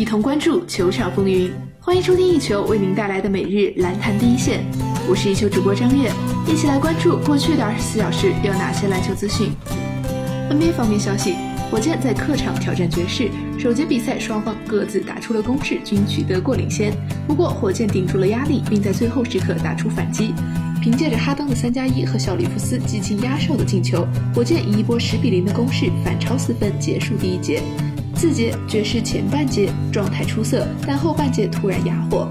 一同关注球场风云。欢迎收听一球为您带来的每日篮坛第一线，我是一球主播张悦，一起来关注过去的二十四小时有哪些篮球资讯。NBA 方面消息，火箭在客场挑战爵士，首节比赛双方各自打出了攻势，均取得过领先。不过火箭顶住了压力，并在最后时刻打出反击。凭借着哈登的三加一和小里弗斯极其压哨的进球，火箭以一波十比零的攻势反超四分结束第一节。四节爵士前半节状态出色，但后半节突然哑火，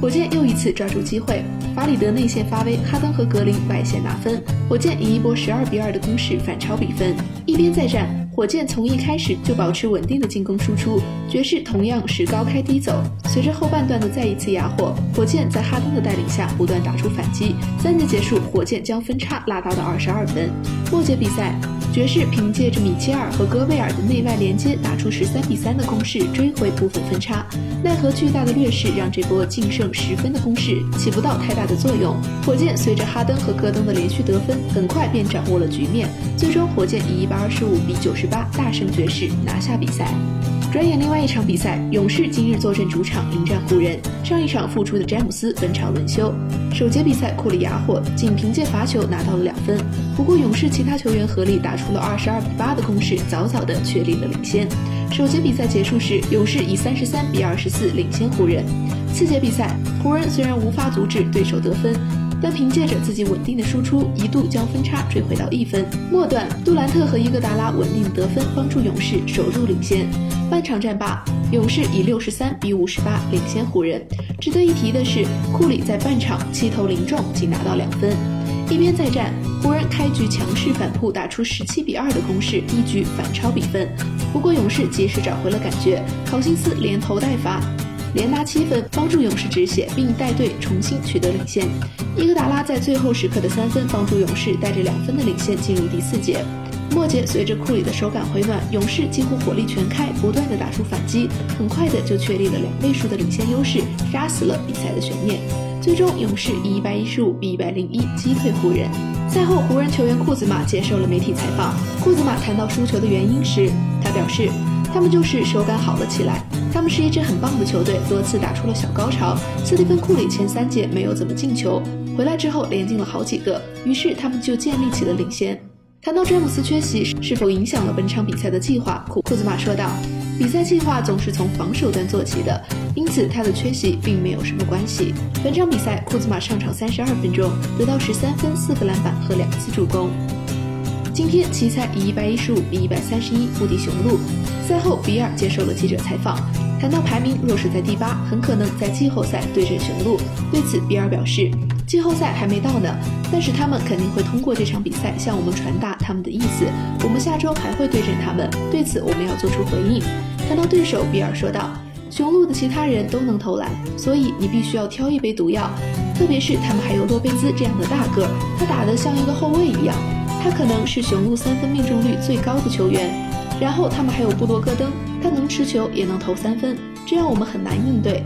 火箭又一次抓住机会，法里德内线发威，哈登和格林外线拿分，火箭以一波十二比二的攻势反超比分。一边再战。火箭从一开始就保持稳定的进攻输出，爵士同样是高开低走。随着后半段的再一次哑火，火箭在哈登的带领下不断打出反击。三节结束，火箭将分差拉大到二十二分。末节比赛，爵士凭借着米切尔和戈贝尔的内外连接，打出十三比三的攻势，追回部分分差。奈何巨大的劣势让这波净胜十分的攻势起不到太大的作用。火箭随着哈登和戈登的连续得分，很快便掌握了局面。最终，火箭以一百二十五比九十。八大胜爵士，拿下比赛。转眼另外一场比赛，勇士今日坐镇主场迎战湖人。上一场复出的詹姆斯本场轮休。首节比赛库里哑火，仅凭借罚球拿到了两分。不过勇士其他球员合力打出了二十二比八的攻势，早早的确立了领先。首节比赛结束时，勇士以三十三比二十四领先湖人。次节比赛，湖人虽然无法阻止对手得分。但凭借着自己稳定的输出，一度将分差追回到一分。末段，杜兰特和伊戈达拉稳定得分，帮助勇士守住领先。半场战罢，勇士以六十三比五十八领先湖人。值得一提的是，库里在半场七投零中，仅拿到两分。一边再战，湖人开局强势反扑，打出十七比二的攻势，一举反超比分。不过勇士及时找回了感觉，考辛斯连投带罚。连拿七分，帮助勇士止血，并带队重新取得领先。伊戈达拉在最后时刻的三分，帮助勇士带着两分的领先进入第四节。末节随着库里的手感回暖，勇士几乎火力全开，不断的打出反击，很快的就确立了两位数的领先优势，杀死了比赛的悬念。最终，勇士以一百一十五比一百零一击退湖人。赛后，湖人球员库兹马接受了媒体采访。库兹马谈到输球的原因时，他表示。他们就是手感好了起来，他们是一支很棒的球队，多次打出了小高潮。斯蒂芬·库里前三节没有怎么进球，回来之后连进了好几个，于是他们就建立起了领先。谈到詹姆斯缺席是否影响了本场比赛的计划，库库兹马说道：“比赛计划总是从防守端做起的，因此他的缺席并没有什么关系。”本场比赛，库兹马上场三十二分钟，得到十三分、四个篮板和两次助攻。今天奇才以一百一十五比一百三十一不敌雄鹿。赛后，比尔接受了记者采访，谈到排名若是在第八，很可能在季后赛对阵雄鹿。对此，比尔表示，季后赛还没到呢，但是他们肯定会通过这场比赛向我们传达他们的意思。我们下周还会对阵他们，对此我们要做出回应。谈到对手，比尔说道，雄鹿的其他人都能投篮，所以你必须要挑一杯毒药，特别是他们还有洛贝兹这样的大个，他打得像一个后卫一样。他可能是雄鹿三分命中率最高的球员，然后他们还有布洛戈登，他能持球也能投三分，这样我们很难应对，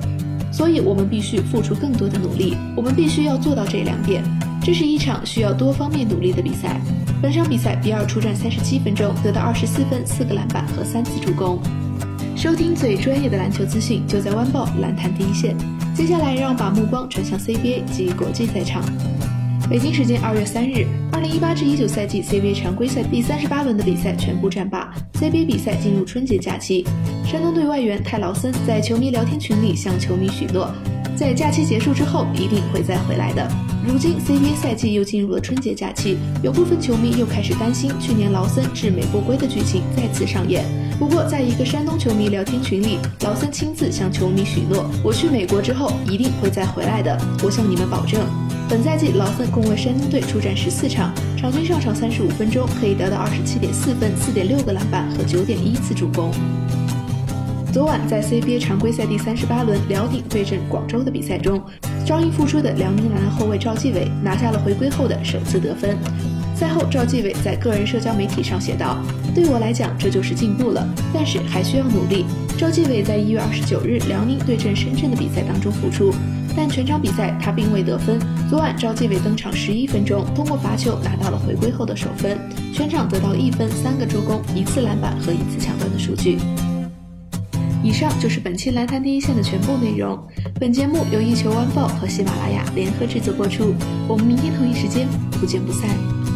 所以我们必须付出更多的努力，我们必须要做到这两点。这是一场需要多方面努力的比赛。本场比赛，比尔出战三十七分钟，得到二十四分、四个篮板和三次助攻。收听最专业的篮球资讯，就在湾报篮坛第一线。接下来，让我把目光转向 CBA 及国际赛场。北京时间二月三日，二零一八至一九赛季 CBA 常规赛第三十八轮的比赛全部战罢，CBA 比赛进入春节假期。山东队外援泰劳森在球迷聊天群里向球迷许诺，在假期结束之后一定会再回来的。如今 CBA 赛季又进入了春节假期，有部分球迷又开始担心去年劳森至美不归的剧情再次上演。不过，在一个山东球迷聊天群里，劳森亲自向球迷许诺：“我去美国之后一定会再回来的，我向你们保证。”本赛季，劳森共为山东队出战十四场，场均上场三十五分钟，可以得到二十七点四分、四点六个篮板和九点一次助攻。昨晚在 CBA 常规赛第三十八轮辽宁对阵广州的比赛中，招英复出的辽宁男篮后卫赵继伟拿下了回归后的首次得分。赛后，赵继伟在个人社交媒体上写道：“对我来讲，这就是进步了，但是还需要努力。”赵继伟在一月二十九日辽宁对阵深圳的比赛当中复出。但全场比赛他并未得分。昨晚赵继伟登场十一分钟，通过罚球拿到了回归后的首分，全场得到一分、三个助攻、一次篮板和一次抢断的数据。以上就是本期篮坛第一线的全部内容。本节目由一球晚报和喜马拉雅联合制作播出。我们明天同一时间不见不散。